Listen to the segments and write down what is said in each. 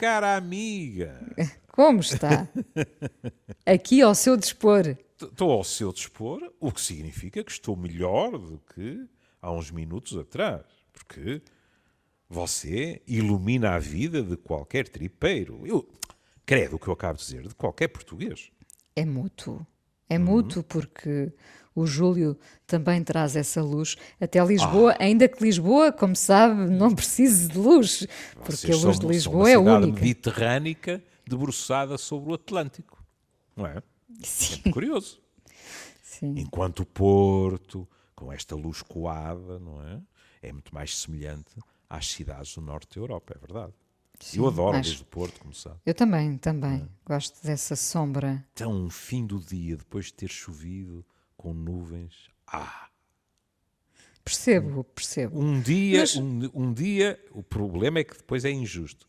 Cara amiga. Como está? Aqui ao seu dispor. Estou ao seu dispor, o que significa que estou melhor do que há uns minutos atrás. Porque você ilumina a vida de qualquer tripeiro. Eu credo o que eu acabo de dizer, de qualquer português. É mútuo. É mútuo porque o Júlio também traz essa luz até Lisboa, Ah. ainda que Lisboa, como sabe, não precise de luz, porque Vocês a luz são- de Lisboa é cidade única. mediterrânica debruçada sobre o Atlântico. Não é? Sim, Curioso. sim. Enquanto o Porto, com esta luz coada, não é? É muito mais semelhante às cidades do norte da Europa, é verdade. eu adoro mais- desde o Porto, como sabe. Eu também, também. É. Gosto dessa sombra. Então, um fim do dia, depois de ter chovido, com nuvens. Ah! Percebo, percebo. Um dia, Mas- um, um dia, o problema é que depois é injusto.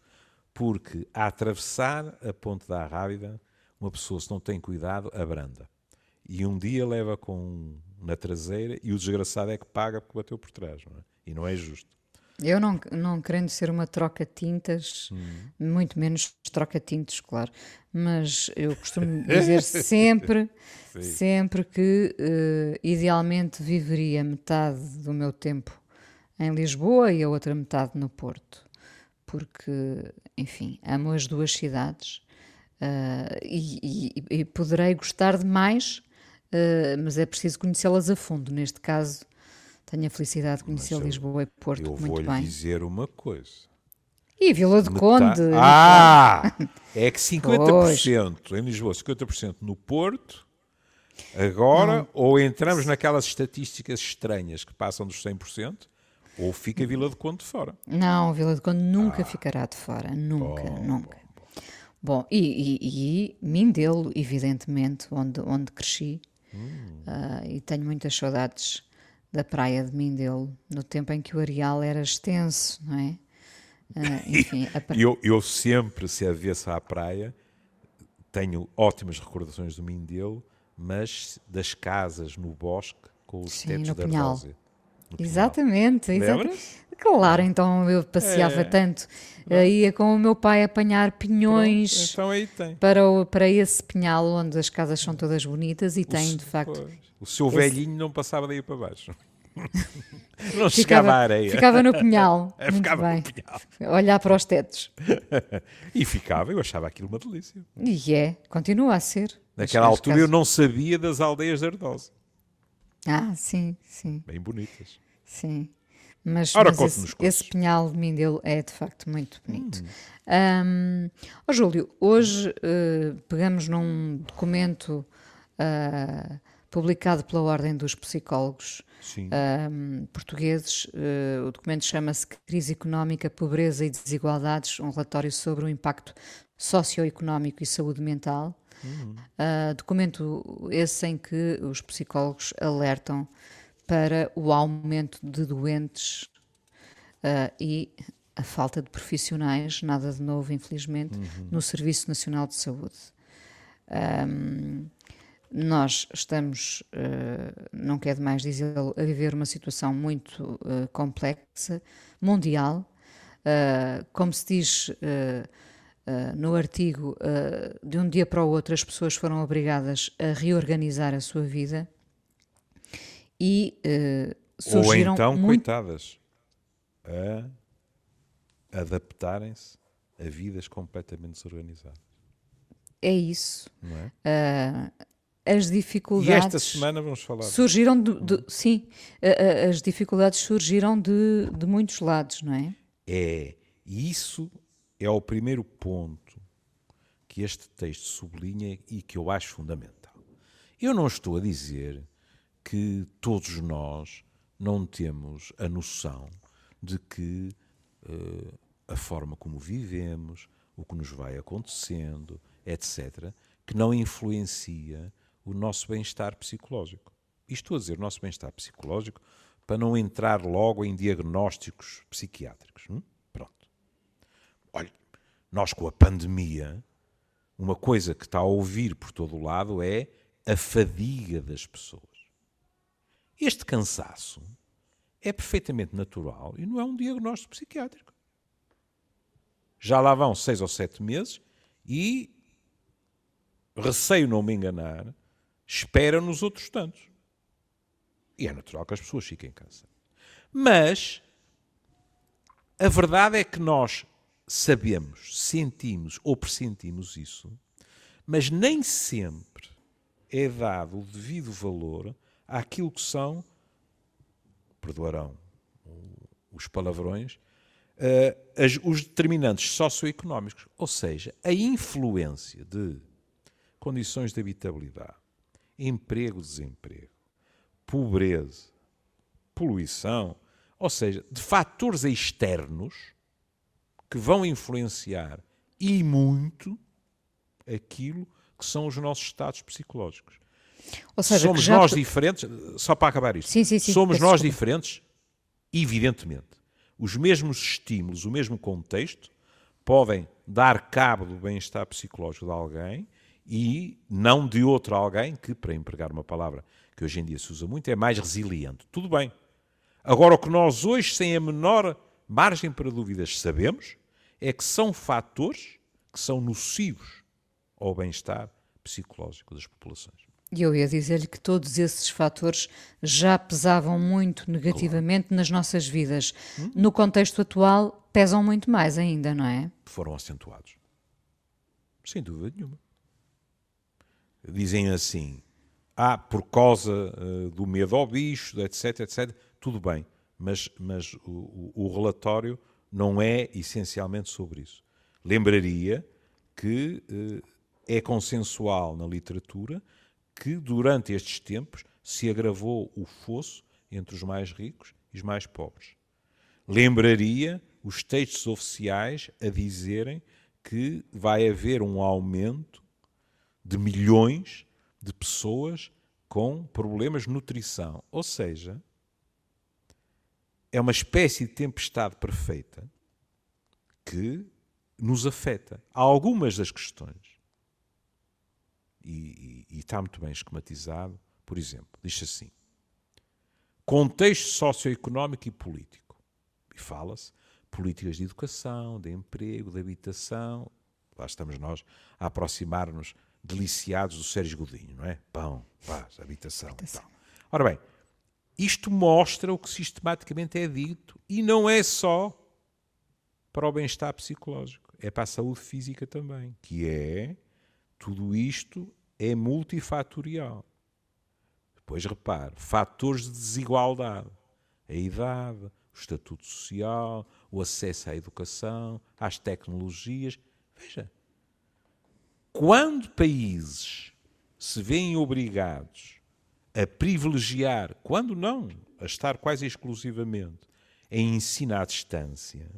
Porque a atravessar a ponte da Arrábida, uma pessoa, se não tem cuidado, abranda. E um dia leva com na traseira e o desgraçado é que paga porque bateu por trás. Não é? E não é justo. Eu não, não querendo ser uma troca-tintas, muito menos troca-tintos, claro, mas eu costumo dizer sempre, sempre que eh, idealmente viveria metade do meu tempo em Lisboa e a outra metade no Porto, porque, enfim, amo as duas cidades eh, e, e- e poderei gostar de mais, eh, mas é preciso conhecê-las a fundo. Neste caso, tenho a felicidade de conhecer eu- Lisboa e Porto Eu muito bem. dizer uma coisa. E Vila de Metade- Conde. Ah! É que 50% em Lisboa, 50% no Porto. Agora, ou entramos naquelas estatísticas estranhas que passam dos 100%, ou fica Vila de Conde fora. Não, Vila de Conde Ah. nunca ficará de fora. Nunca, nunca. Bom, e, e, e Mindelo, evidentemente, onde, onde cresci. Hum. Ah, e tenho muitas saudades da praia de Mindelo, no tempo em que o areal era extenso, não é? Ah, enfim, a pra- eu, eu sempre, se avesso à praia, tenho ótimas recordações do Mindelo, mas das casas no bosque com os Sim, tetos de Pinhal. ardósia. Exatamente, exatamente. Claro, então eu passeava É. tanto. Ah, ia com o meu pai apanhar pinhões. Pronto, Então aí tem. para, o- para esse pinhal onde as casas são todas bonitas e tem, de facto. Pois. O seu esse- velhinho não passava daí para baixo. não chegava à areia. ficava no pinhal. É, ficava bem. no pinhal. Olhar para os tetos. E ficava, eu achava aquilo uma delícia. E é, continua a ser. Naquela altura eu casas- não sabia das aldeias de Ardosa. Ah, sim, sim, Bem bonitas. sim. Mas, Ora, mas esse, esse pinhal de Mindelo é de facto muito bonito. Hum. Ahm, ó Júlio, hoje eh, pegamos num documento ah, publicado pela Ordem dos Psicólogos ahm, portugueses. Eh, o documento chama-se Crise Económica, Pobreza e Desigualdades, um relatório sobre o impacto socioeconómico e saúde mental. Ah, documento esse em que os psicólogos alertam para o aumento de doentes ah, e a falta de profissionais, nada de novo, infelizmente, no Serviço Nacional de Saúde. Ahm, nós estamos, eh, não quero demais dizê-lo, a viver uma situação muito eh, complexa, mundial. Eh, como se diz eh, no artigo, eh, de um dia para o outro as pessoas foram obrigadas a reorganizar a sua vida e Ou surgiram então, muito coitadas, a adaptarem-se a vidas completamente desorganizadas. É isso. É? As E dificuldades. esta semana vamos falar. Surgiram de, de- sim, as dificuldades surgiram de, de muitos lados, não é? É, e isso é o primeiro ponto que este texto sublinha e que eu acho fundamental. Eu não estou a dizer que todos nós não temos a noção de que eh, a forma como vivemos, o que nos vai acontecendo, etc., que não influencia o nosso bem-estar psicológico. E estou a dizer nosso bem-estar psicológico para não entrar logo em diagnósticos psiquiátricos. hum? Nós com a pandemia, uma coisa que está a ouvir por todo o lado é a fadiga das pessoas. Este cansaço é perfeitamente natural e não é um diagnóstico psiquiátrico. Já lá vão seis ou sete meses e, receio não me enganar, espera nos outros tantos. E é natural que as pessoas fiquem cansadas. Mas a verdade é que nós sabemos, sentimos ou pressentimos isso, mas nem sempre é dado o devido valor àquilo que são, perdoarão os palavrões, uh, os determinantes socioeconómicos, ou seja, a influência de condições de habitabilidade, emprego, desemprego, pobreza, poluição, ou seja, de fatores externos que vão influenciar e muito aquilo que são os nossos estados psicológicos. Seja, somos nós diferentes, só para acabar isto, sim, sim, sim, somos nós diferentes, evidentemente. Os mesmos estímulos, o mesmo contexto, podem dar cabo do bem-estar psicológico de alguém e não de outro alguém que, para empregar uma palavra que hoje em dia se usa muito, é mais resiliente. Tudo bem. Agora, o que nós hoje, sem a menor margem para dúvidas, sabemos é que são fatores que são nocivos ao bem-estar psicológico das populações. E eu ia dizer-lhe que todos esses fatores já pesavam muito negativamente claro. nas nossas vidas. Hum? No contexto atual, pesam muito mais ainda, não é? Foram acentuados. Sem dúvida nenhuma. Dizem assim: ah, por causa uh, do medo ao bicho, etc, etc. Tudo bem, mas, mas o, o, relatório não é essencialmente sobre isso. Lembraria que uh, é consensual na literatura que durante estes tempos se agravou o fosso entre os mais ricos e os mais pobres. Lembraria os textos oficiais a dizerem que vai haver um aumento de milhões de pessoas com problemas de nutrição. Ou seja, é uma espécie de tempestade perfeita que nos afeta. Há algumas das questões, e, e, e está muito bem esquematizado, por exemplo, diz assim: contexto socioeconómico e político. E fala-se políticas de educação, de emprego, de habitação. Lá estamos nós a aproximar-nos deliciados do Sérgio Godinho, não é? Pão, paz, habitação. habitação. Ora bem, isto mostra o que sistematicamente é dito e não é só para o bem-estar psicológico, é para a saúde física também, que é tudo isto é multifatorial. Depois repare, fatores de desigualdade, a idade, o estatuto social, o acesso à educação, às tecnologias. Veja, quando países se veem obrigados a privilegiar, quando não, a estar quase exclusivamente em ensino à distância,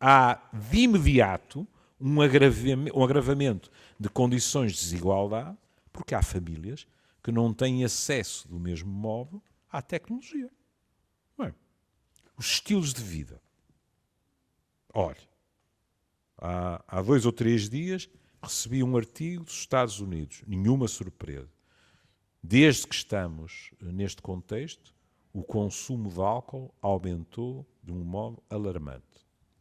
há de imediato um agravamento, um agravamento de condições de desigualdade, porque há famílias que não têm acesso do mesmo modo à tecnologia. Bem, os estilos de vida. Olha, há, há dois ou três dias recebi um artigo dos Estados Unidos, nenhuma surpresa. Desde que estamos neste contexto, o consumo de álcool aumentou de um modo alarmante.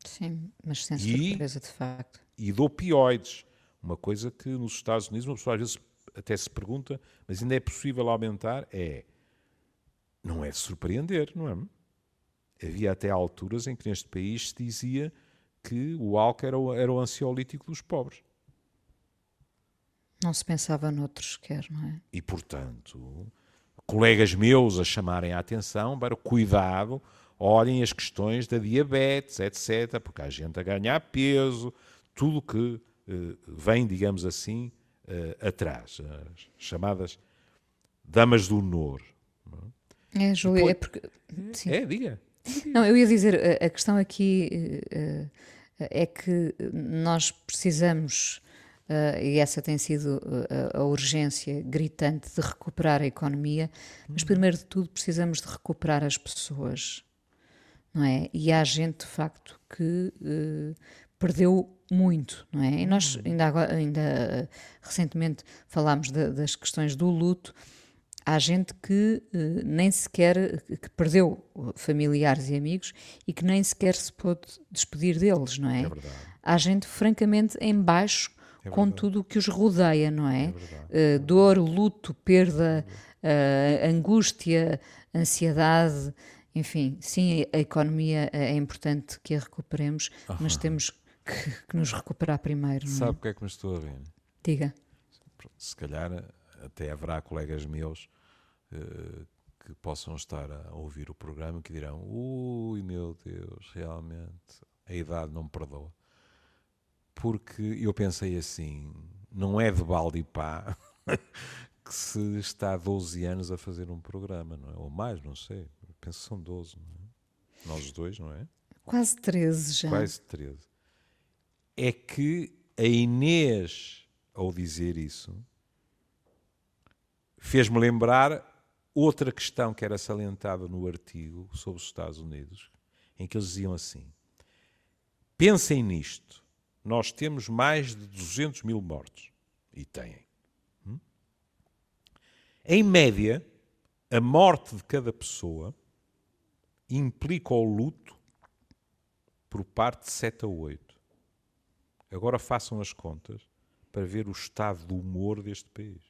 Sim, mas sem surpresa, de facto. E de opioides, uma coisa que nos Estados Unidos uma pessoa às vezes até se pergunta, mas ainda é possível aumentar? É. Não é de surpreender, não é? Havia até alturas em que neste país se dizia que o álcool era o, era o ansiolítico dos pobres. Não se pensava noutros quer, não é? E, portanto, colegas meus a chamarem a atenção para cuidado, olhem as questões da diabetes, etc., porque há gente a ganhar peso, tudo que uh, vem, digamos assim, uh, atrás. As chamadas damas do honor. É, é Júlia, é porque... Sim. É, diga. Não, eu ia dizer, a questão aqui uh, é que nós precisamos Uh, e essa tem sido uh, a urgência gritante de recuperar a economia, mas uhum. primeiro de tudo precisamos de recuperar as pessoas, não é? E há gente, de facto, que uh, perdeu muito, não é? E nós uhum. ainda, agora, ainda recentemente falámos de, das questões do luto. há gente que uh, nem sequer que perdeu familiares e amigos e que nem sequer se pôde despedir deles, não é? É verdade. Há gente francamente em baixo É com tudo o que os rodeia, não é? É. Uh, dor, luto, perda, uh, angústia, ansiedade, enfim, sim, a economia é importante que a recuperemos, mas temos que, que nos recuperar primeiro, é? Sabe o que é que me estou a rir? Diga. Se calhar até haverá colegas meus eh, que possam estar a ouvir o programa que dirão: Ui, meu Deus, realmente a idade não me perdoa. Porque eu pensei assim: não é de balde e pá que se está há 12 anos a fazer um programa, não é? Ou mais, não sei. Penso que são 12, não é? Nós dois, não é? Quase 13 já. Quase 13. É que a Inês, ao dizer isso, fez-me lembrar outra questão que era salientada no artigo sobre os Estados Unidos, em que eles diziam assim: pensem nisto, nós temos mais de 200 mil mortos. E têm. Hum? Em média, a morte de cada pessoa implica o luto por parte de 7 a 8. Agora façam as contas para ver o estado do humor deste país.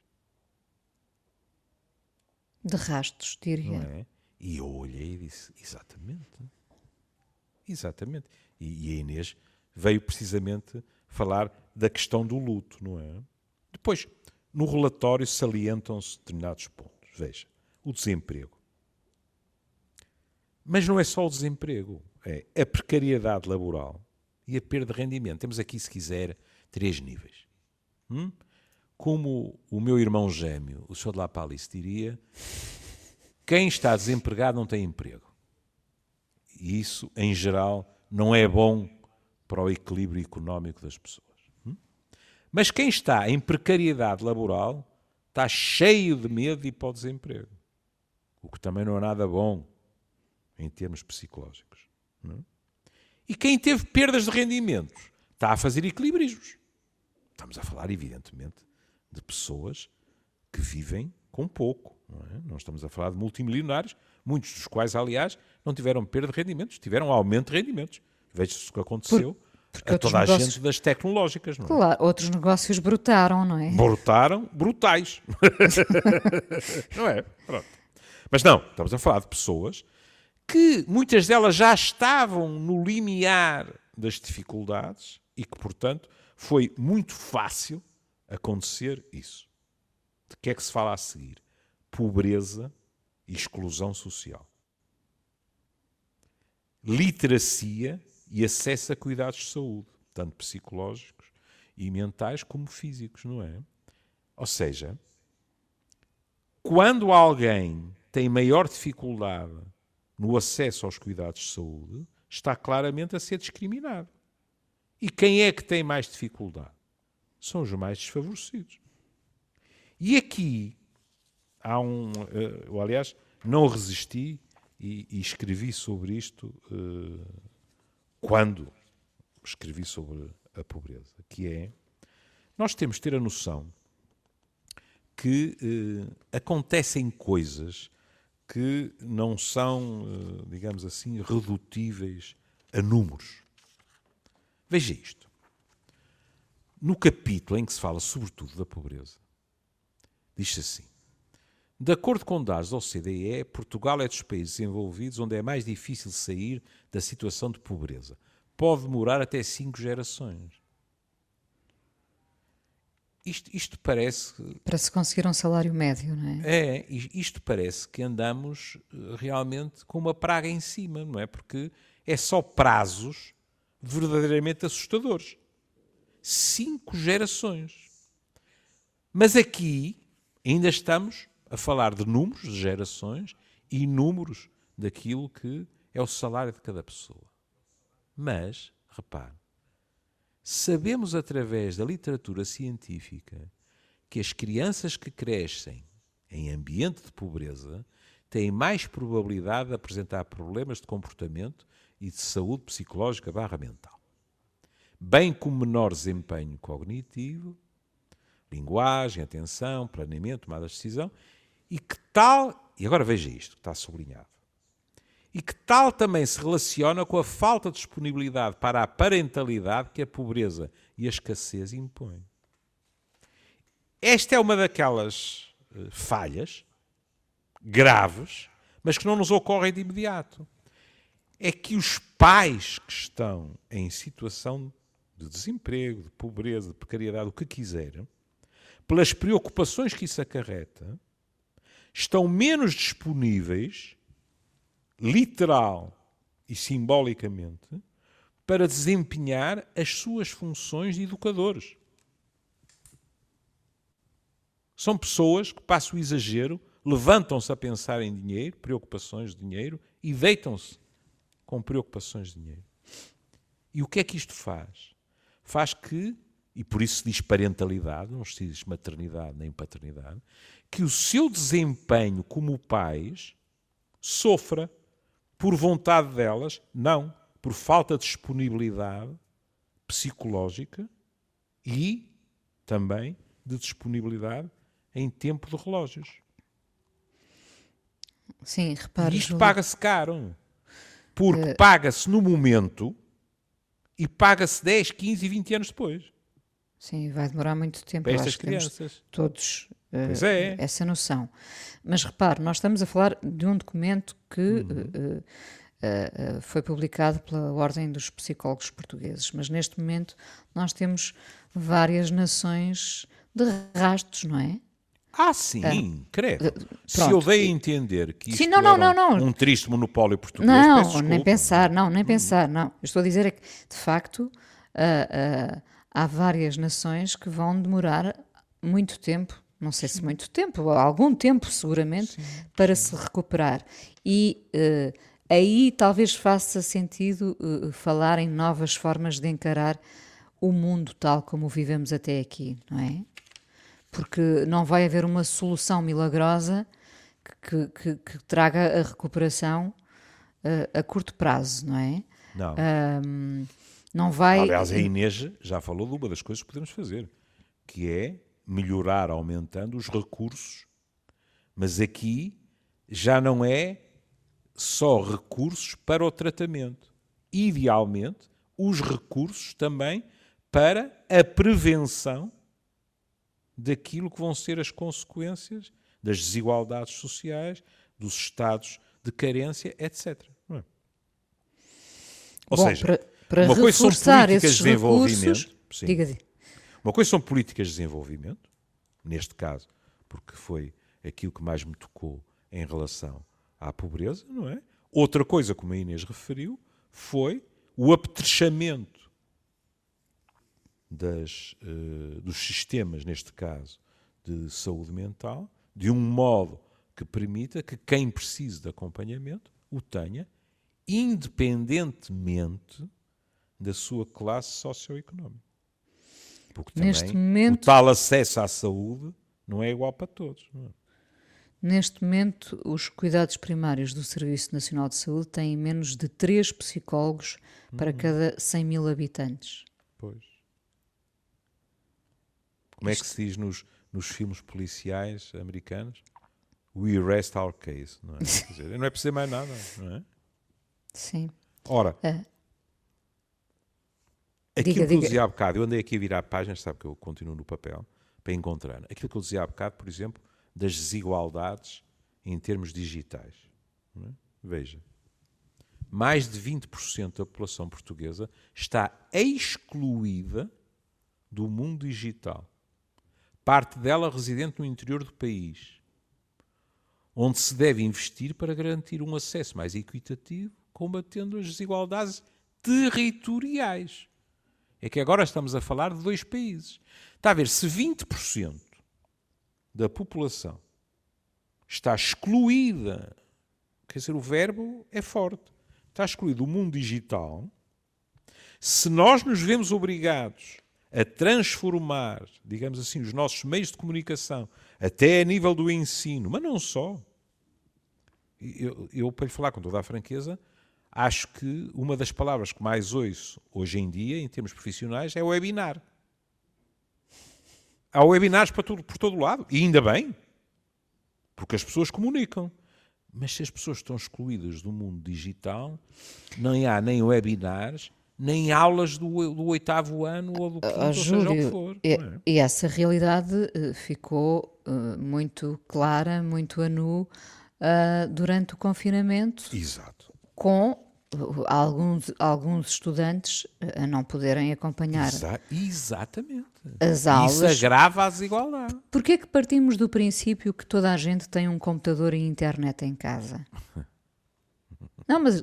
De rastos, diria. É? E eu olhei e disse: exatamente. Exatamente. E, e a Inês veio precisamente falar da questão do luto, não é? Depois, no relatório salientam-se determinados pontos. Veja, o desemprego. Mas não é só o desemprego, é a precariedade laboral e a perda de rendimento. Temos aqui, se quiser, três níveis. Hum? Como o meu irmão gêmeo, o Sr. de La Palice, diria, quem está desempregado não tem emprego. E isso, em geral, não é bom para o equilíbrio económico das pessoas. Hum? Mas quem está em precariedade laboral está cheio de medo ir para o desemprego. O que também não é nada bom em termos psicológicos. Não? E quem teve perdas de rendimentos está a fazer equilibrismos. Estamos a falar, evidentemente, de pessoas que vivem com pouco. Não, é? não estamos a falar de multimilionários, muitos dos quais, aliás, não tiveram perda de rendimentos, tiveram aumento de rendimentos. Veja-se o que aconteceu porque a toda a negócios- gente das tecnológicas. Não é? Claro, outros negócios brotaram, não é? Brutaram, brutais. não é? Pronto. Mas não, estamos a falar de pessoas que muitas delas já estavam no limiar das dificuldades e que, portanto, foi muito fácil acontecer isso. De que é que se fala a seguir? Pobreza e exclusão social. Literacia e acesso a cuidados de saúde, tanto psicológicos e mentais como físicos, não é? Ou seja, quando alguém tem maior dificuldade no acesso aos cuidados de saúde, está claramente a ser discriminado. E quem é que tem mais dificuldade? São os mais desfavorecidos. E aqui há um. eh, eu, aliás, não resisti e, e escrevi sobre isto eh, quando escrevi sobre a pobreza, que é. Nós temos de ter a noção que eh, acontecem coisas que não são, eh, digamos assim, redutíveis a números. Veja isto. No capítulo em que se fala sobretudo da pobreza, diz-se assim: De acordo com dados da OCDE, Portugal é dos países desenvolvidos onde é mais difícil sair da situação de pobreza. Pode demorar até cinco gerações. Isto, isto parece Para se conseguir um salário médio, não é? é, isto parece que andamos eh, realmente com uma praga em cima, não é? Porque é só prazos verdadeiramente assustadores. Cinco gerações. Mas aqui ainda estamos a falar de números de gerações e números daquilo que é o salário de cada pessoa. Mas, repare, sabemos através da literatura científica que as crianças que crescem em ambiente de pobreza têm mais probabilidade de apresentar problemas de comportamento e de saúde psicológica barra mental, bem como menor desempenho cognitivo, linguagem, atenção, planeamento, tomada de decisão E que tal, e agora veja isto, que está sublinhado, e que tal também se relaciona com a falta de disponibilidade para a parentalidade que a pobreza e a escassez impõem. Esta é uma daquelas uh, falhas graves, mas que não nos ocorrem de imediato. É que os pais que estão em situação de desemprego, de pobreza, de precariedade, o que quiserem, pelas preocupações que isso acarreta, estão menos disponíveis, literal e simbolicamente, para desempenhar as suas funções de educadores. São pessoas que, passo o exagero, levantam-se a pensar em dinheiro, preocupações de dinheiro, e deitam-se com preocupações de dinheiro. E o que é que isto faz? Faz que, e por isso se diz parentalidade, não se diz maternidade nem paternidade, que o seu desempenho como pais sofra por vontade delas, não, por falta de disponibilidade psicológica e também de disponibilidade em tempo de relógios. Sim, repare. Isto paga-se caro. Porque uh... paga-se no momento e paga-se 10, 15 e 20 anos depois. Sim, vai demorar muito tempo. Para estas crianças. Todos uh, é. essa noção. Mas repare, nós estamos a falar de um documento que uhum. uh, foi publicado pela Ordem dos Psicólogos Portugueses, mas neste momento nós temos várias nações de rastros, não é? Ah, sim, ah, credo. Pronto. Se eu dei a entender que isto sim, não, não, não, um triste monopólio português, não, nem pensar, não, nem pensar, não. Eu estou a dizer é que, de facto, uh, uh, há várias nações que vão demorar muito tempo, não sei se muito tempo, algum tempo seguramente, sim, para se recuperar. E uh, aí talvez faça sentido falar em novas formas de encarar o mundo tal como vivemos até aqui, não é? porque não vai haver uma solução milagrosa que, que, que traga a recuperação uh, a curto prazo, não é? Não. Um, não vai. Aliás, a Inês já falou de uma das coisas que podemos fazer, que é melhorar aumentando os recursos, mas aqui já não é só recursos para o tratamento. Idealmente, os recursos também para a prevenção daquilo que vão ser as consequências das desigualdades sociais, dos estados de carência, etc. É? Ou Bom, seja, para, para uma coisa são políticas de desenvolvimento. Sim, uma coisa são políticas de desenvolvimento, neste caso, porque foi aquilo que mais me tocou em relação à pobreza, não é? Outra coisa, como a Inês referiu, foi o apetrechamento das, uh, dos sistemas, neste caso, de saúde mental, de um modo que permita que quem precise de acompanhamento o tenha, independentemente da sua classe socioeconómica. Porque Neste momento, o tal acesso à saúde não é igual para todos. É? Neste momento, os cuidados primários do Serviço Nacional de Saúde têm menos de 3 psicólogos para uhum. cada 100 mil habitantes. Pois. Como é que se diz nos, nos filmes policiais americanos? We rest our case. Não é? Dizer, não é preciso mais nada, não é? Sim. Ora, uh, aquilo diga, que eu dizia há bocado, eu andei aqui a virar páginas, sabe que eu continuo no papel, para encontrar. Aquilo que eu dizia há bocado, por exemplo, das desigualdades em termos digitais. É? Veja, mais de 20% da população portuguesa está excluída do mundo digital parte dela residente no interior do país, onde se deve investir para garantir um acesso mais equitativo, combatendo as desigualdades territoriais. É que agora estamos a falar de dois países. Está a ver, se 20% da população está excluída, quer dizer, o verbo é forte, está excluído do mundo digital, se nós nos vemos obrigados a transformar, digamos assim, os nossos meios de comunicação, até a nível do ensino, mas não só. Eu, eu, para lhe falar com toda a franqueza, acho que uma das palavras que mais ouço hoje em dia, em termos profissionais, é webinar. Há webinars para tudo, por todo lado, e ainda bem. porque as pessoas comunicam. Mas se as pessoas estão excluídas do mundo digital, nem há nem webinars, nem aulas do, do oitavo ano ou do quinto, oh, Júlio, seja o que for. E, é? e essa realidade uh, ficou uh, muito clara, muito a nu uh, durante o confinamento. Exato. Com alguns, alguns estudantes a não poderem acompanhar Exa exatamente. as aulas. Isso agrava a desigualdade. Porquê é que partimos do princípio que toda a gente tem um computador e internet em casa? Não, mas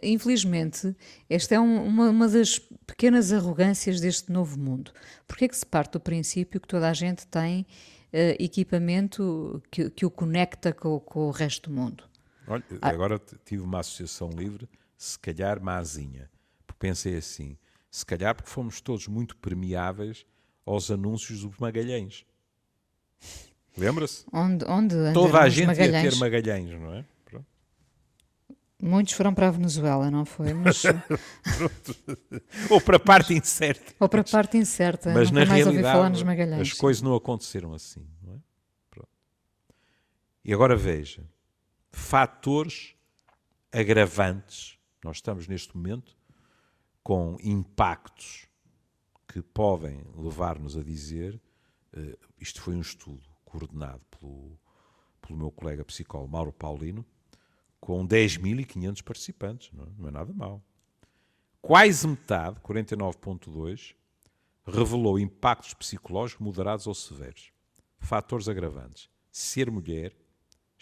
infelizmente esta é um, uma, uma, das pequenas arrogâncias deste novo mundo. Porquê é que se parte do princípio que toda a gente tem uh, equipamento que, que, o conecta com, com, o resto do mundo? Olha, ah. agora tive uma associação livre se calhar mazinha. Porque pensei assim, se calhar porque fomos todos muito permeáveis aos anúncios dos Magalhães. Lembra-se? Onde, onde Toda a gente Magalhães? ia ter Magalhães, não é? Pronto. Muitos foram para a Venezuela, não foi? Mas... Ou para a parte incerta. Ou para a parte incerta. Mas Nunca na realidade as coisas não aconteceram assim. Não é? E agora veja, fatores agravantes nós estamos neste momento com impactos que podem levar-nos a dizer, uh, isto foi um estudo coordenado pelo, pelo meu colega psicólogo Mauro Paulino, com 10.500 participantes, não, é? não é nada mal. Quase metade, 49.2, revelou impactos psicológicos moderados ou severos. Fatores agravantes. Ser mulher,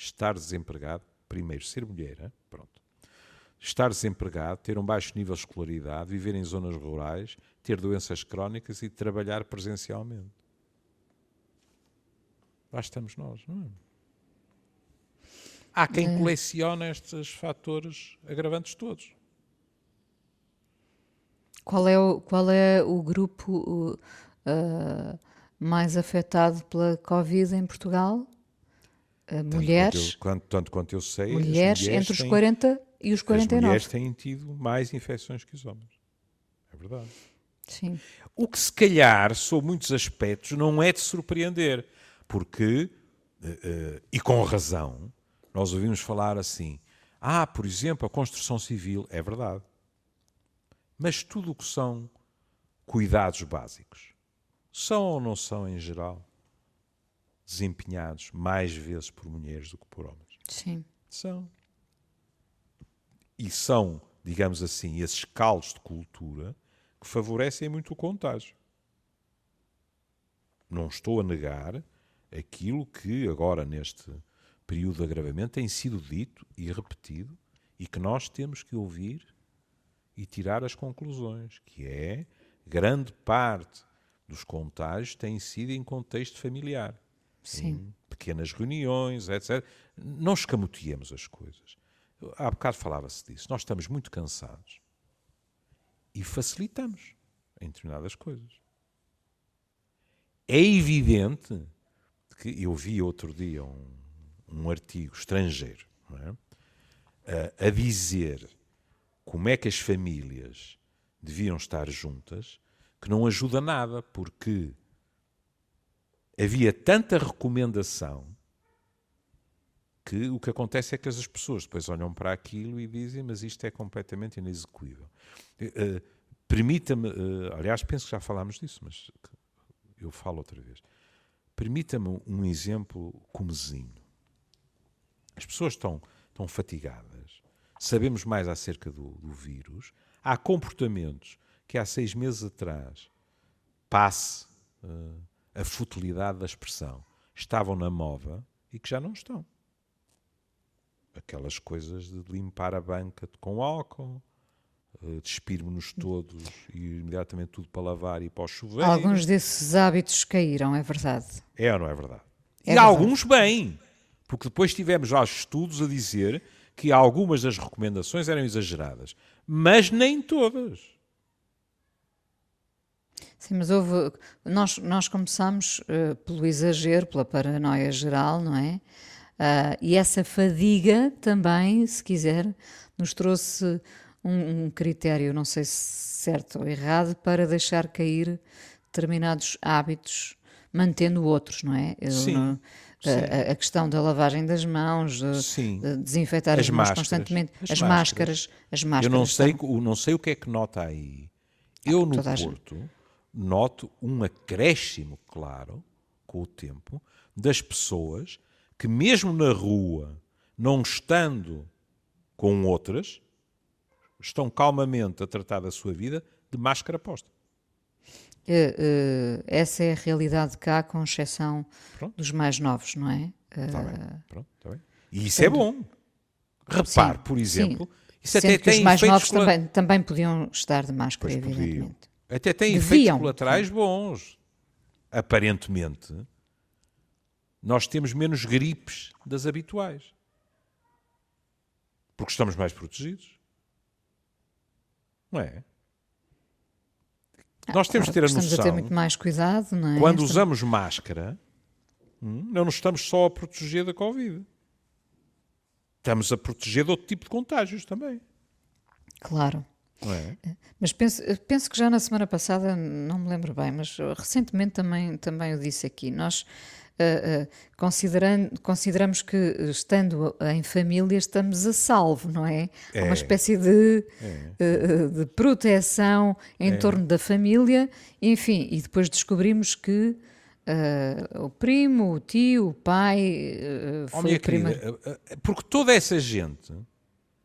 estar desempregado, primeiro ser mulher, hein? pronto estar desempregado, ter um baixo nível de escolaridade, viver em zonas rurais, ter doenças crónicas e trabalhar presencialmente. Lá estamos nós, não é? Há quem é. coleciona estes fatores agravantes todos. Qual é o, qual é o grupo uh, mais afetado pela Covid em Portugal? Uh, mulheres. Quanto, eu, quanto, tanto quanto eu sei, mulheres, mulheres entre os têm... 40 e os 49. As mulheres têm tido mais infecções que os homens. É verdade. Sim. O que se calhar, sob muitos aspectos, não é de surpreender, porque, uh, uh, e com razão, nós ouvimos falar assim, ah, por exemplo, a construção civil, é verdade. Mas tudo o que são cuidados básicos, são ou não são, em geral, desempenhados mais vezes por mulheres do que por homens? Sim. São e são, digamos assim, esses caldos de cultura que favorecem muito o contágio. Não estou a negar aquilo que agora, neste período de agravamento, tem sido dito e repetido e que nós temos que ouvir e tirar as conclusões, que é grande parte dos contágios tem sido em contexto familiar. Sim. Em pequenas reuniões, etc. Não escamoteemos as coisas. Há bocado falava-se disso. Nós estamos muito cansados e facilitamos em determinadas coisas. É evidente que eu vi outro dia um, um artigo estrangeiro é? a, a dizer como é que as famílias deviam estar juntas, que não ajuda nada, porque havia tanta recomendação que o que acontece é que as pessoas depois olham para aquilo e dizem, mas isto é completamente inexecuível. Uh, Permita-me, uh, aliás, penso que já falámos disso, mas eu falo outra vez. Permita-me um exemplo comezinho. As pessoas estão, estão fatigadas, sabemos mais acerca do, do vírus, há comportamentos que há seis meses atrás, passe uh, a futilidade da expressão, estavam na moda e que já não estão aquelas coisas de limpar a banca com álcool, eh, despirmos-nos todos e imediatamente tudo para lavar e para o chuveiro. Alguns desses hábitos caíram, é verdade. É ou não é verdade? É e verdade. alguns bem, porque depois tivemos já estudos a dizer que algumas das recomendações eram exageradas, mas nem todas. Sim, mas houve. Nós, nós começamos uh, pelo exagero, pela paranoia geral, não é? Uh, e essa fadiga também, se quiser, nos trouxe um, um, critério, não sei se certo ou errado, para deixar cair determinados hábitos, mantendo outros, não é? Eu Sim. Não, A, a, questão da lavagem das mãos, de, de desinfetar as, as mãos constantemente, as, as máscaras. máscaras. as máscaras. Eu não sei, não sei o que é que nota aí. Eu no Porto noto um acréscimo, claro, com o tempo, das pessoas que mesmo na rua, não estando com outras, estão calmamente a tratar da sua vida de máscara posta. Uh, uh, essa é a realidade cá, com exceção Pronto. dos mais novos, não é? Está uh, bem. Pronto, tá bem. E isso é bom. Repare, sim, por exemplo, sim. isso Sendo até que tem os mais novos também, também podiam estar de máscara, pois evidentemente. Podiam. Até tem Deviam. efeitos colaterais bons. Aparentemente, nós temos menos gripes das habituais. Porque estamos mais protegidos. Não é? Ah, Nós temos claro, de ter a noção. Estamos a ter muito mais cuidado, não é? Quando usamos máscara, hum, não nos estamos só a proteger da Covid. Estamos a proteger de outro tipo de contágios também. Claro. É? Mas penso, penso que já na semana passada, não me lembro bem, mas recentemente também, também eu disse aqui. Nós uh, uh, considerando, consideramos que estando em família estamos a salvo, não é? é. Uma espécie de, é. uh, de proteção em é. torno da família, enfim, e depois descobrimos que o primo, o tio, o pai foi oh, minha prima... querida, porque toda essa gente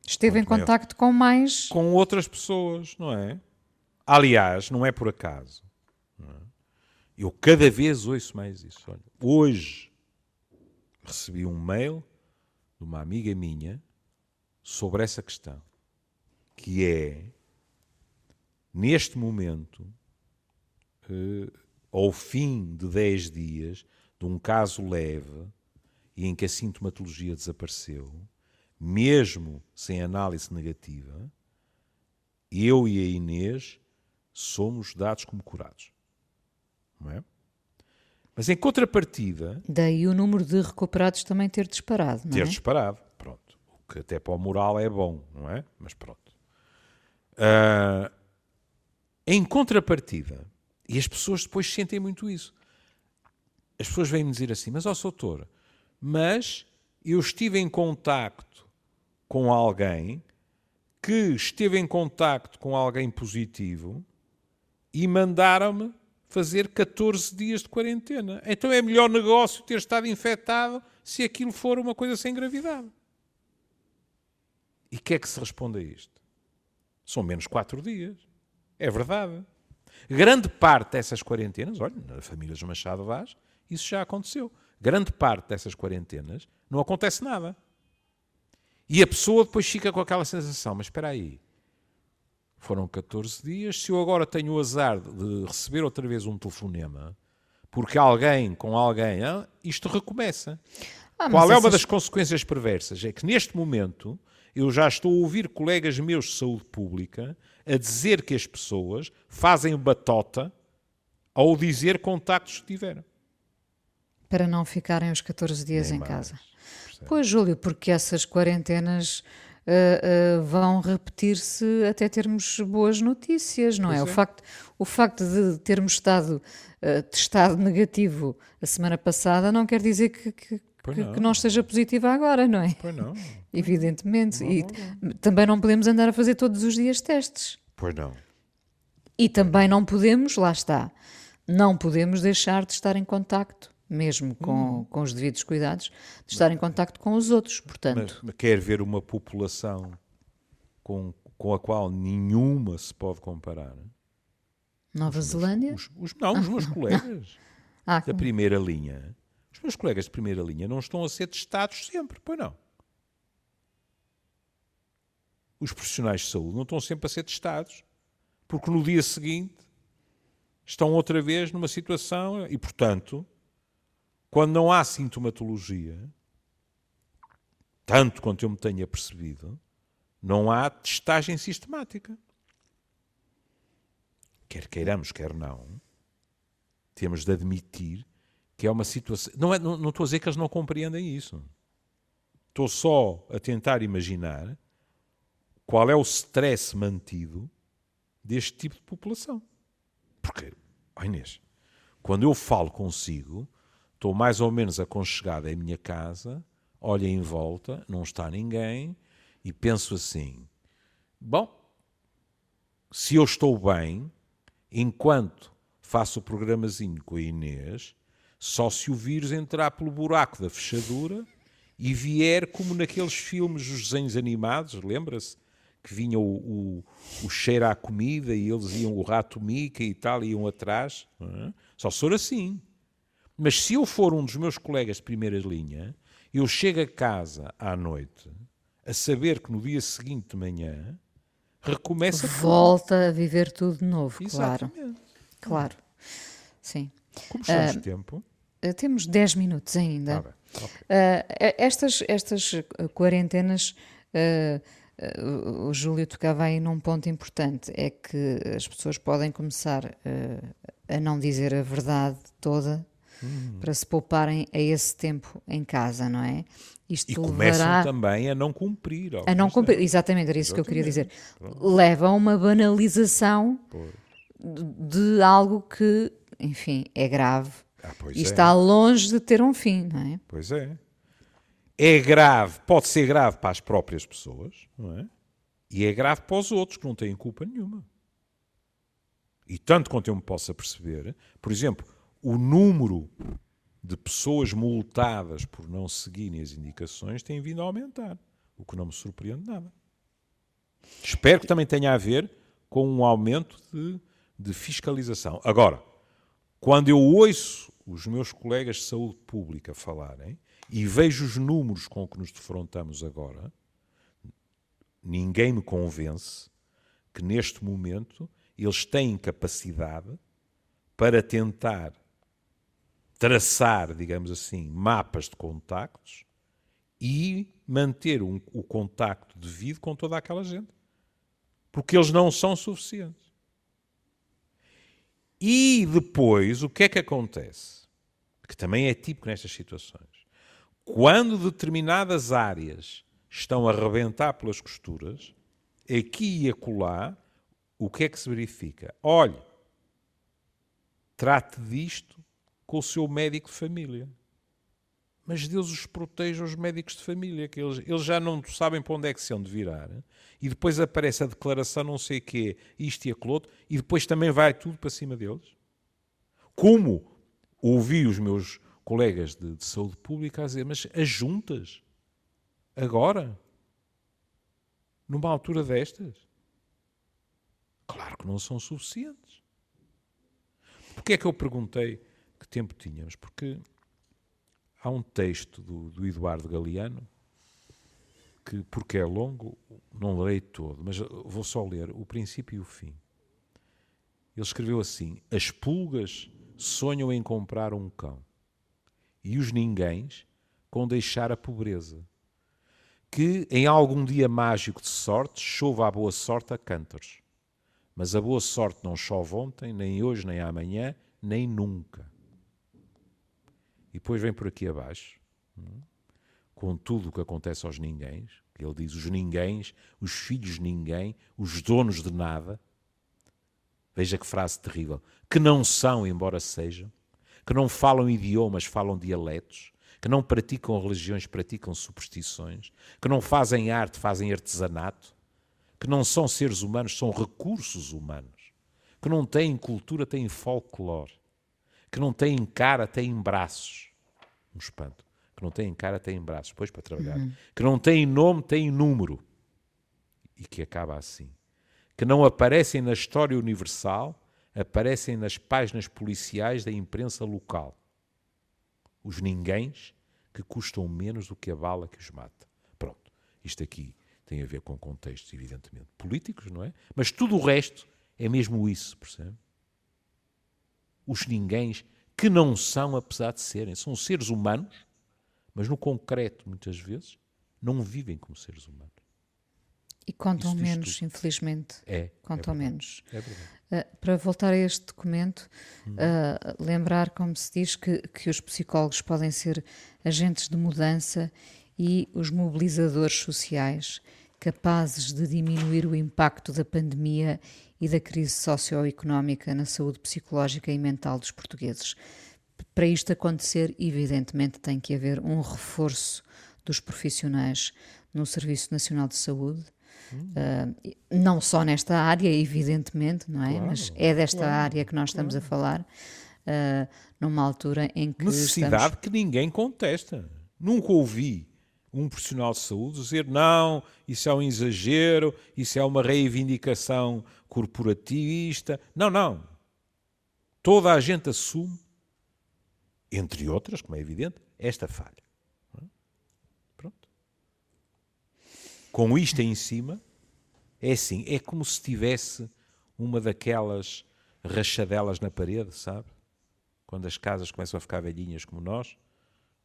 esteve em contacto com mais com outras pessoas, não é? Aliás, não é por acaso. Eu cada vez ouço mais isso. Olha, hoje recebi um mail de uma amiga minha sobre essa questão, que é, neste momento, eh, ao fim de 10 dias, de um caso leve e em que a sintomatologia desapareceu, mesmo sem análise negativa, eu e a Inês somos dados como curados não é? Mas em contrapartida. Daí o número de recuperados também ter disparado, não é? Ter disparado, pronto. O que até para o moral é bom, não é? Mas pronto. Uh, em contrapartida, e as pessoas depois sentem muito isso. As pessoas vêm-me dizer assim: Mas, ó, doutor, mas eu estive em contacto com alguém que esteve em contacto com alguém positivo e mandaram-me fazer 14 dias de quarentena. Então é melhor negócio ter estado infectado se aquilo for uma coisa sem gravidade. E que é que se responde a isto? São menos 4 dias. É verdade. Grande parte dessas quarentenas, olha, na família dos Machado Vaz, isso já aconteceu. Grande parte dessas quarentenas não acontece nada. E a pessoa depois fica com aquela sensação, mas espera aí, foram 14 dias. Se eu agora tenho o azar de receber outra vez um telefonema, porque alguém com alguém, ah, isto recomeça. Ah, Qual é essas... uma das consequências perversas? É que neste momento eu já estou a ouvir colegas meus de saúde pública a dizer que as pessoas fazem batota ao dizer contactos que tiveram. Para não ficarem os 14 dias Nem em mais. casa. Pois, Júlio, porque essas quarentenas uh, uh, vão repetir-se até termos boas notícias, não é? é? O, facto, o facto de termos estado uh, testado negativo a semana passada não quer dizer que, que, que, não. que não esteja positiva agora, não é? Pois não. Evidentemente. Não, e não, também não podemos andar a fazer todos os dias testes. Pois não. E também não podemos, lá está, não podemos deixar de estar em contacto mesmo com, hum. com os devidos cuidados, de estar em contacto com os outros, portanto. Mas, quer ver uma população com, com a qual nenhuma se pode comparar? Nova os Zelândia? Os, os, não, os meus colegas ah, da primeira linha. Os meus colegas de primeira linha não estão a ser testados sempre, pois não. Os profissionais de saúde não estão sempre a ser testados, porque no dia seguinte estão outra vez numa situação e, portanto, quando não há sintomatologia, tanto quanto eu me tenha percebido, não há testagem sistemática. Quer queiramos, quer não, temos de admitir que é uma situação. Não, é, não, não estou a dizer que eles não compreendem isso. Estou só a tentar imaginar qual é o stress mantido deste tipo de população. Porque, oh Inês, quando eu falo consigo, estou mais ou menos aconchegado em minha casa, olho em volta, não está ninguém, e penso assim: bom, se eu estou bem, enquanto faço o programazinho com a Inês, só se o vírus entrar pelo buraco da fechadura e vier como naqueles filmes dos desenhos animados, lembra-se? Que vinha o, o, o, cheiro à comida e eles iam, o rato mica e tal, iam atrás. É? Só se for assim. Mas se eu for um dos meus colegas de primeira linha, eu chego a casa à noite a saber que no dia seguinte de manhã recomeça Volta tudo. a viver tudo de novo, Exatamente. claro. Claro. Sim. Como estamos uh, de tempo? Uh, temos 10 minutos ainda. Ah, okay. uh, estas, estas quarentenas, o Júlio tocava aí num ponto importante, é que as pessoas podem começar a não dizer a verdade toda Hum. para se pouparem a esse tempo em casa, não é? Isto e começam também a não cumprir. A não cumprir, exatamente, era isso exatamente. que eu queria dizer. Pronto. Leva a uma banalização de, de, algo que, enfim, é grave ah, e é. está longe de ter um fim, não é? Pois é. É grave, pode ser grave para as próprias pessoas, não é? E é grave para os outros que não têm culpa nenhuma. E tanto quanto eu me possa perceber, por exemplo, o número de pessoas multadas por não seguirem as indicações tem vindo a aumentar, o que não me surpreende nada. Espero que também tenha a ver com um aumento de, de fiscalização. Agora, quando eu ouço os meus colegas de saúde pública falarem e vejo os números com que nos defrontamos agora, ninguém me convence que neste momento eles têm capacidade para tentar traçar, digamos assim, mapas de contactos e manter um, o contacto devido com toda aquela gente. Porque eles não são suficientes. E depois, o que é que acontece? Que também é típico nestas situações. Quando determinadas áreas estão a rebentar pelas costuras, aqui e acolá, o que é que se verifica? Olhe, trate disto com o seu médico de família. Mas Deus os proteja, os médicos de família, que eles, eles já não sabem para onde é que se hão de virar. E depois aparece a declaração não sei o quê, isto e aquilo outro, e depois também vai tudo para cima deles. Como ouvi os meus colegas de, de saúde pública a dizer, mas as juntas, agora, numa altura destas, claro que não são suficientes. Porquê é que eu perguntei que tempo tínhamos, porque há um texto do, do Eduardo Galeano que, porque é longo, não lerei todo, mas vou só ler o princípio e o fim. Ele escreveu assim: As pulgas sonham em comprar um cão, e os ninguéms com deixar a pobreza. Que em algum dia mágico de sorte chova a boa sorte a cântaros. Mas a boa sorte não chove ontem, nem hoje, nem amanhã, nem nunca. E depois vem por aqui abaixo, hum, com tudo o que acontece aos ninguéms, que ele diz os ninguéms, os filhos de ninguém, os donos de nada. Veja que frase terrível. Que não são, embora sejam, que não falam idiomas, falam dialetos, que não praticam religiões, praticam superstições, que não fazem arte, fazem artesanato, que não são seres humanos, são recursos humanos, que não têm cultura, têm folclore, que não têm cara, têm braços um espanto. Que não têm cara, têm braços, depois para trabalhar. Uhum. Que não têm nome, têm número. E que acaba assim. Que não aparecem na história universal, aparecem nas páginas policiais da imprensa local. Os ninguéms que custam menos do que a bala que os mata. Pronto. Isto aqui tem a ver com contextos, evidentemente, políticos, não é? Mas tudo o resto é mesmo isso, percebe? Os ninguéms que não são, apesar de serem. São seres humanos, mas no concreto, muitas vezes, não vivem como seres humanos. E contam menos, infelizmente. É. Contam é menos. É verdade. Uh, para voltar a este documento, hum. uh, lembrar, como se diz, que, que os psicólogos podem ser agentes de mudança e os mobilizadores sociais capazes de diminuir o impacto da pandemia e da crise socioeconómica na saúde psicológica e mental dos portugueses. para isto acontecer, evidentemente, tem que haver um reforço dos profissionais no Serviço Nacional de Saúde. Uh, não só nesta área, evidentemente, não é? Claro, Mas é desta claro, área que nós estamos claro. a falar, uh, numa altura em que. Necessidade estamos... que ninguém contesta. Nunca ouvi um profissional de saúde dizer não, isso é um exagero, isso é uma reivindicação corporativista. Não, não. Toda a gente assume, entre outras, como é evidente, esta falha. Pronto. Com isto em cima, é assim, é como se tivesse uma daquelas rachadelas na parede, sabe? Quando as casas começam a ficar velhinhas como nós,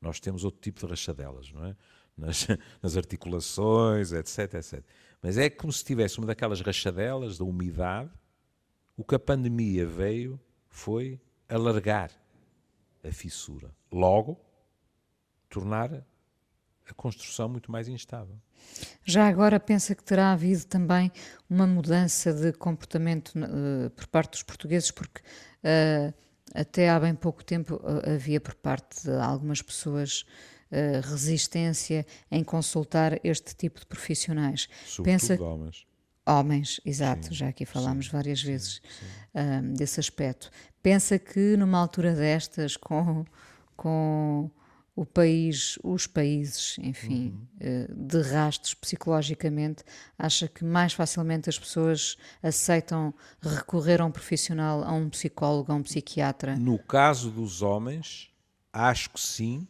nós temos outro tipo de rachadelas, não é? Nas, nas articulações, etc, etc. Mas é como se tivesse uma daquelas rachadelas da umidade. O que a pandemia veio foi alargar a fissura. Logo, tornar a construção muito mais instável. Já agora pensa que terá havido também uma mudança de comportamento uh, por parte dos portugueses, porque uh, até há bem pouco tempo uh, havia por parte de algumas pessoas resistência em consultar este tipo de profissionais. Sobretudo pensa, homens. Homens, exato, sim, já aqui falámos sim, várias vezes um, desse aspecto. Pensa que numa altura destas, com, com o país, os países, enfim, uhum. uh, de rastros psicologicamente, acha que mais facilmente as pessoas aceitam recorrer a um profissional, a um psicólogo, a um psiquiatra? No caso dos homens, acho que sim,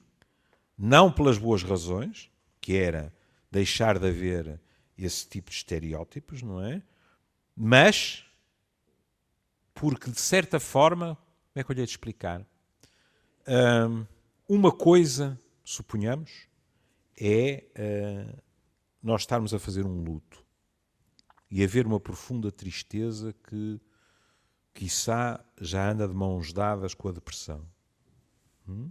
não pelas boas razões, que era deixar de haver esse tipo de estereótipos, não é? Mas, porque de certa forma, como é que eu lhe hei de explicar? Um, uma coisa, suponhamos, é uh, nós estarmos a fazer um luto e haver uma profunda tristeza que, quiçá, já anda de mãos dadas com a depressão. Hum?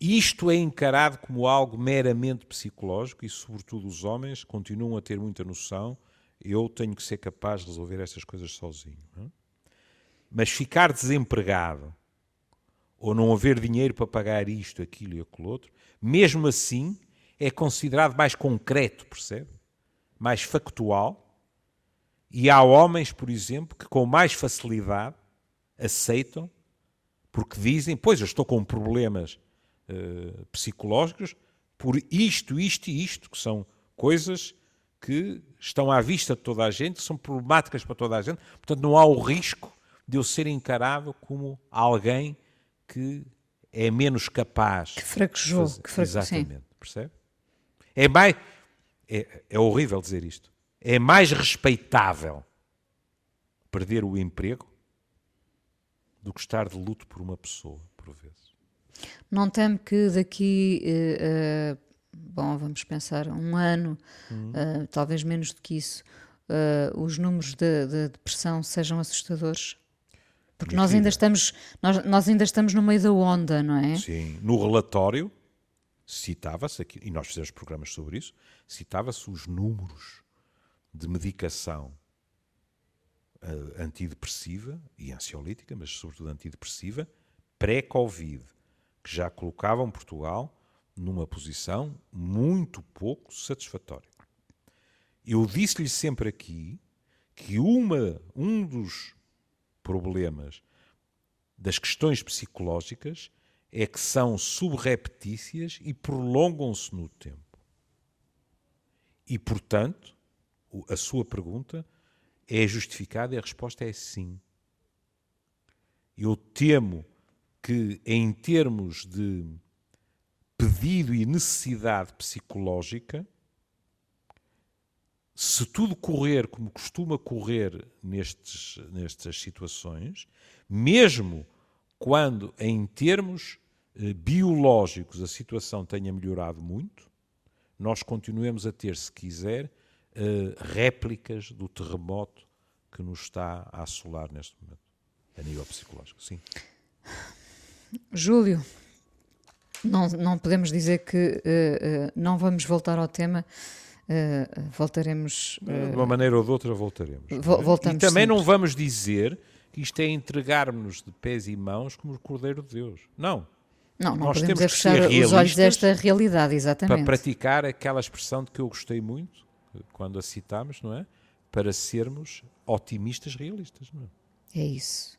Isto é encarado como algo meramente psicológico e, sobretudo, os homens continuam a ter muita noção. Eu tenho que ser capaz de resolver estas coisas sozinho. É? Mas ficar desempregado ou não haver dinheiro para pagar isto, aquilo e aquilo outro, mesmo assim é considerado mais concreto, percebe? Mais factual. E há homens, por exemplo, que com mais facilidade aceitam, porque dizem: Pois, eu estou com problemas uh, psicológicos por isto, isto e isto, que são coisas que estão à vista de toda a gente, que são problemáticas para toda a gente, portanto não há o risco de eu ser encarado como alguém que é menos capaz. Que fraquejou. Que fraquejou exatamente, sim. percebe? É mais... É, é horrível dizer isto. É mais respeitável perder o emprego do que estar de luto por uma pessoa, por vezes. Não teme que daqui, uh, uh, bom, vamos pensar, um ano, uhum. uh, talvez menos do que isso, os números de, de, depressão sejam assustadores? Porque nós ainda, estamos, nós, nós ainda estamos no meio da onda, não é? Sim, no relatório citava-se, e nós fizemos programas sobre isso, citava-se os números de medicação antidepressiva e ansiolítica, mas sobretudo antidepressiva, pré-Covid que já colocavam Portugal numa posição muito pouco satisfatória. Eu disse-lhe sempre aqui que uma, um dos problemas das questões psicológicas é que são subreptícias e prolongam-se no tempo. E, portanto, a sua pergunta é justificada e a resposta é sim. Eu temo que, em termos de pedido e necessidade psicológica, se tudo correr como costuma correr nestes, nestas situações, mesmo quando, em termos eh, biológicos, a situação tenha melhorado muito, nós continuemos a ter, se quiser, eh, réplicas do terremoto que nos está a assolar neste momento, a nível psicológico. Sim. Júlio, não, não podemos dizer que uh, uh, não vamos voltar ao tema. Uh, voltaremos. de uma maneira ou de outra, voltaremos. Vo voltamos e também sempre. não vamos dizer que isto é entregarmos-nos de pés e mãos como o Cordeiro de Deus. Não. Não, não Nós podemos temos é que fechar os olhos desta realidade, exatamente. Para praticar aquela expressão de que eu gostei muito, quando a citámos, não é? Para sermos otimistas realistas, não é? É isso.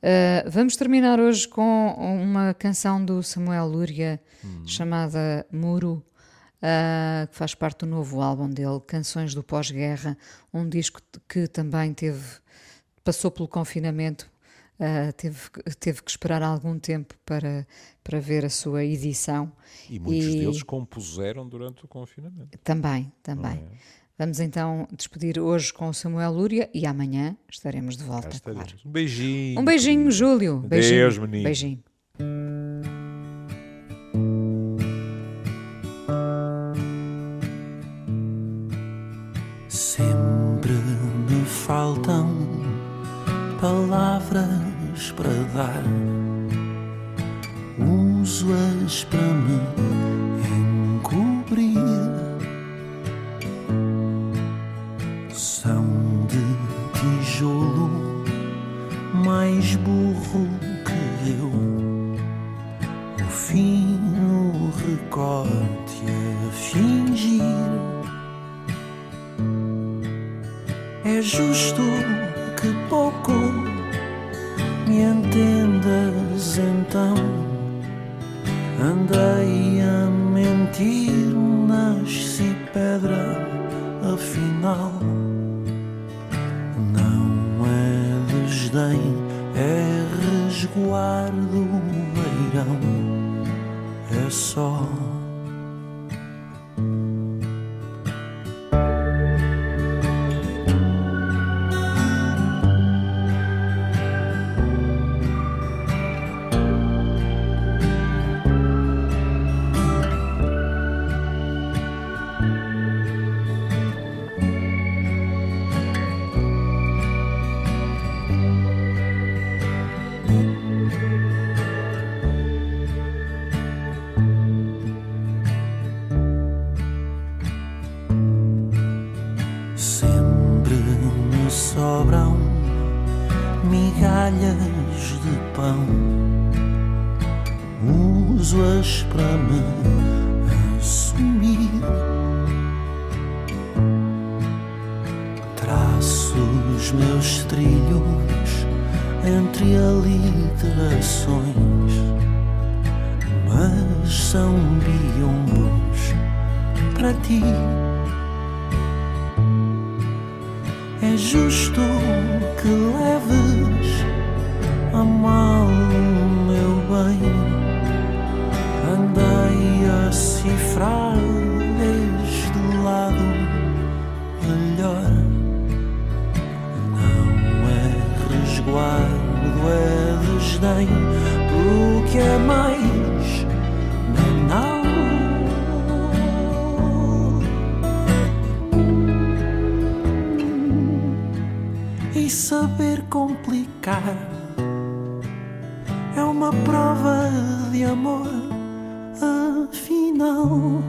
Uh, vamos terminar hoje com uma canção do Samuel Lúria hum. chamada Muro, uh, que faz parte do novo álbum dele, Canções do Pós-Guerra, um disco que também teve, passou pelo confinamento, uh, teve, teve que esperar algum tempo para, para ver a sua edição. E muitos e... deles compuseram durante o confinamento. Também, também. É? Vamos então despedir hoje com o Samuel Lúria e amanhã estaremos de volta, claro. Um beijinho. Um beijinho, Júlio. Beijinho. Deus, menino. Beijinho. Sempre me faltam palavras para dar. Uso-as para me sobram migalhas de pão. Uso-as para me assumir. Traço os meus trilhos entre aliterações, mas são biombos para ti. é justo que leves a mal, meu bem. Andei a cifrar desde o lado melhor. Não é resguardo, é desdém, Porque é mais. É uma prova de amor, afinal.